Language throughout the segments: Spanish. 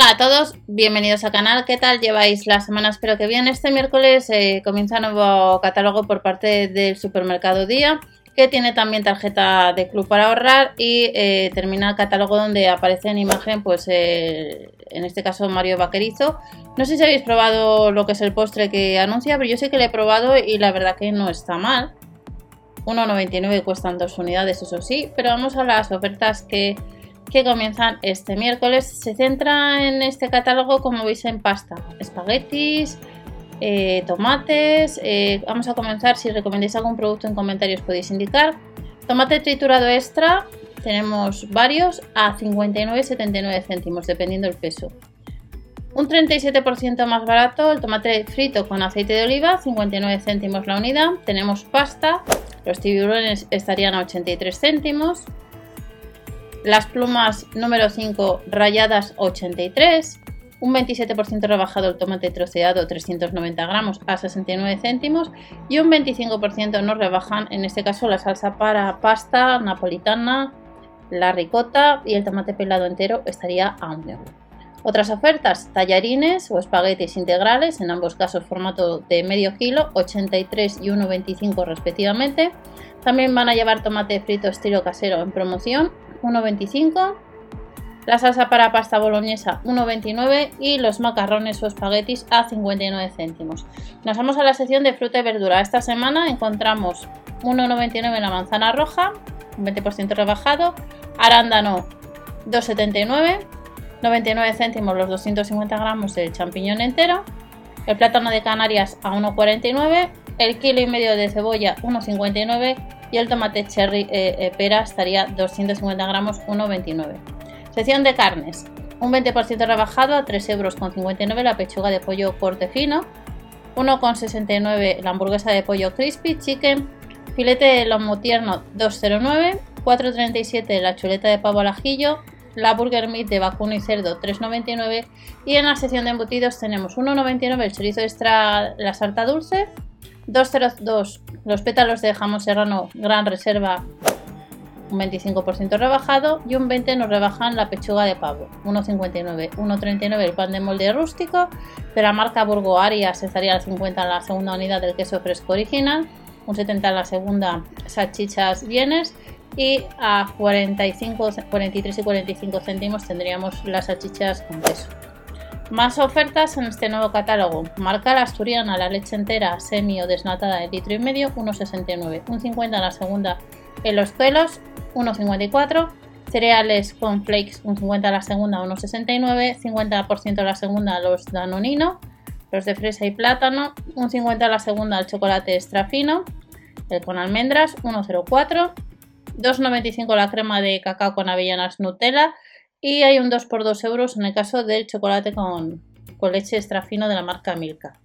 Hola a todos, bienvenidos al canal. ¿Qué tal lleváis la semana? Espero que bien. Este miércoles eh, comienza nuevo catálogo por parte del supermercado Día, que tiene también tarjeta de club para ahorrar y eh, termina el catálogo donde aparece en imagen, pues eh, en este caso Mario Vaquerizo. No sé si habéis probado lo que es el postre que anuncia, pero yo sé que lo he probado y la verdad que no está mal. 1,99 cuestan dos unidades, eso sí, pero vamos a las ofertas que que comienzan este miércoles. Se centra en este catálogo, como veis, en pasta, espaguetis, eh, tomates. Eh, vamos a comenzar. Si recomendáis algún producto en comentarios podéis indicar. Tomate triturado extra, tenemos varios a 59,79 céntimos, dependiendo del peso. Un 37% más barato el tomate frito con aceite de oliva, 59 céntimos la unidad. Tenemos pasta, los tiburones estarían a 83 céntimos. Las plumas número 5 rayadas 83. Un 27% rebajado el tomate troceado 390 gramos a 69 céntimos. Y un 25% nos rebajan, en este caso, la salsa para pasta napolitana, la ricota y el tomate pelado entero estaría a 1 euro. Otras ofertas, tallarines o espaguetis integrales, en ambos casos formato de medio kilo, 83 y 1,25 respectivamente. También van a llevar tomate frito estilo casero en promoción 1,25. La salsa para pasta boloñesa 1,29 y los macarrones o espaguetis a 59 céntimos. Nos vamos a la sección de fruta y verdura. Esta semana encontramos 1,99 la manzana roja, 20% rebajado, arándano 2,79, 99 céntimos los 250 gramos de champiñón entero, el plátano de Canarias a 1,49, el kilo y medio de cebolla 1,59 y el tomate cherry eh, eh, pera estaría 250 gramos 1,29. Sección de carnes. Un 20% rebajado a 3,59 euros la pechuga de pollo corte fino. 1,69 la hamburguesa de pollo crispy chicken. Filete de lomo tierno 2,09. 4,37 la chuleta de pavo al ajillo. La burger meat de vacuno y cerdo 3,99. Y en la sección de embutidos tenemos 1,99 el chorizo extra la salta dulce. 202 los pétalos de jamón serrano gran reserva un 25% rebajado y un 20% nos rebajan la pechuga de pavo, 1,59, 1,39 el pan de molde rústico, de la marca Burgo Arias estaría al 50 en la segunda unidad del queso fresco original, un 70 en la segunda salchichas bienes y a 45, 43 y 45 céntimos tendríamos las salchichas con queso. Más ofertas en este nuevo catálogo. Marca la asturiana, la leche entera, semi o desnatada de litro y medio, 1,69. Un 50 en la segunda en los pelos, 1,54. Cereales con flakes, un 50 en la segunda, 1,69. 50% en la segunda los danonino. Los de fresa y plátano, un 50 en la segunda el chocolate extra fino. El con almendras, 1,04. 2,95 la crema de cacao con avellanas Nutella y hay un 2 por 2 euros en el caso del chocolate con, leche extra fino de la marca Milka.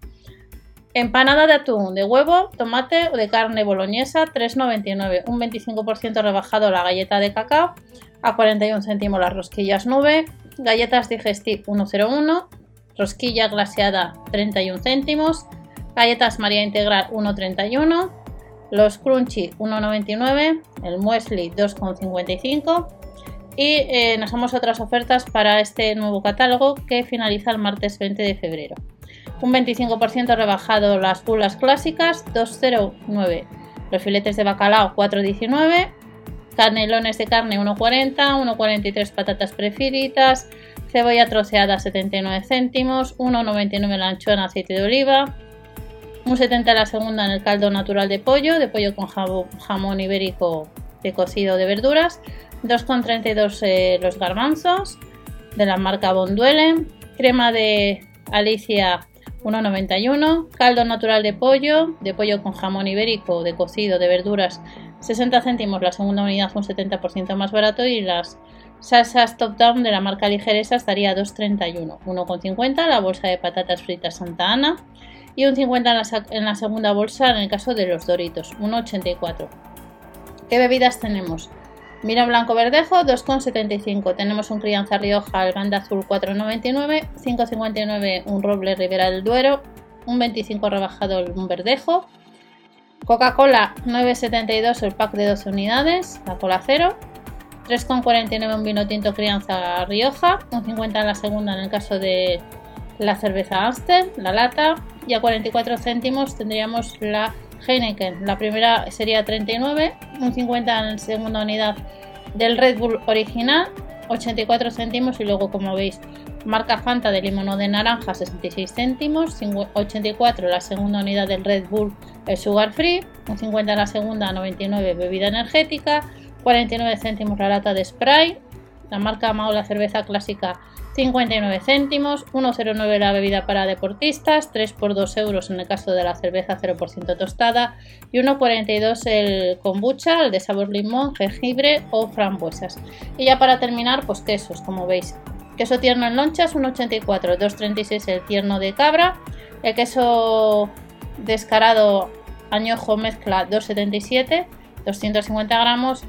Empanada de atún, de huevo, tomate o de carne boloñesa, 3,99. Un 25% rebajado la galleta de cacao, a 41 céntimos las rosquillas nube. Galletas Digestive 1,01. Rosquilla glaseada 31 céntimos. Galletas María Integral 1,31. Los Crunchy 1,99. El Muesli 2,55 y eh, nos damos otras ofertas para este nuevo catálogo que finaliza el martes 20 de febrero. Un 25% rebajado las bulas clásicas, 2,09. Los filetes de bacalao, 4,19. Canelones de carne, 1,40. 1,43 patatas preferidas. Cebolla troceada, 79 céntimos. 1,99 la anchoa en aceite de oliva. 1,70 la segunda en el caldo natural de pollo, de pollo con jamón ibérico de cocido de verduras. 2,32 eh, los garbanzos de la marca Bonduele, crema de Alicia 1,91, caldo natural de pollo, de pollo con jamón ibérico, de cocido, de verduras 60 céntimos, la segunda unidad un 70% más barato y las salsas top down de la marca ligeresa estaría 2,31, 1,50 la bolsa de patatas fritas Santa Ana y un 50 en la, en la segunda bolsa en el caso de los doritos, 1,84. ¿Qué bebidas tenemos? Mira Blanco Verdejo 2,75. Tenemos un Crianza Rioja Alganda Azul 4,99. 5,59 un Roble Ribera del Duero. Un 25 rebajado un Verdejo. Coca-Cola 9,72 el pack de 12 unidades. La cola cero. 3,49 un vino tinto crianza Rioja, un 50 en la segunda en el caso de la cerveza Amstel, la lata, y a 44 céntimos tendríamos la Heineken. La primera sería 39, un 50 en la segunda unidad del Red Bull original, 84 céntimos y luego como veis marca Fanta de limón o de naranja 66 céntimos, 84 la segunda unidad del Red Bull el Sugar Free, un 50 la segunda 99 bebida energética, 49 céntimos la lata de spray, la marca Mao la cerveza clásica 59 céntimos, 1,09 la bebida para deportistas, 3 por 2 euros en el caso de la cerveza 0% tostada y 1,42 el kombucha, el de sabor limón, jengibre o frambuesas. Y ya para terminar, pues quesos, como veis. Queso tierno en lonchas, 1,84, 2,36 el tierno de cabra, el queso descarado añojo mezcla 2,77, 250 gramos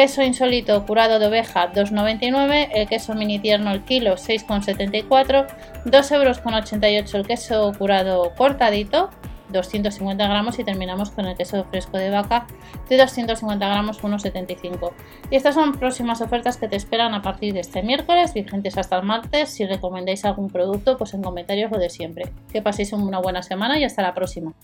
Queso insólito curado de oveja 2,99, el queso mini tierno el kilo 6,74, 2,88 euros el queso curado cortadito 250 gramos y terminamos con el queso fresco de vaca de 250 gramos 1,75. Y estas son próximas ofertas que te esperan a partir de este miércoles, vigentes hasta el martes. Si recomendáis algún producto, pues en comentarios lo de siempre. Que paséis una buena semana y hasta la próxima.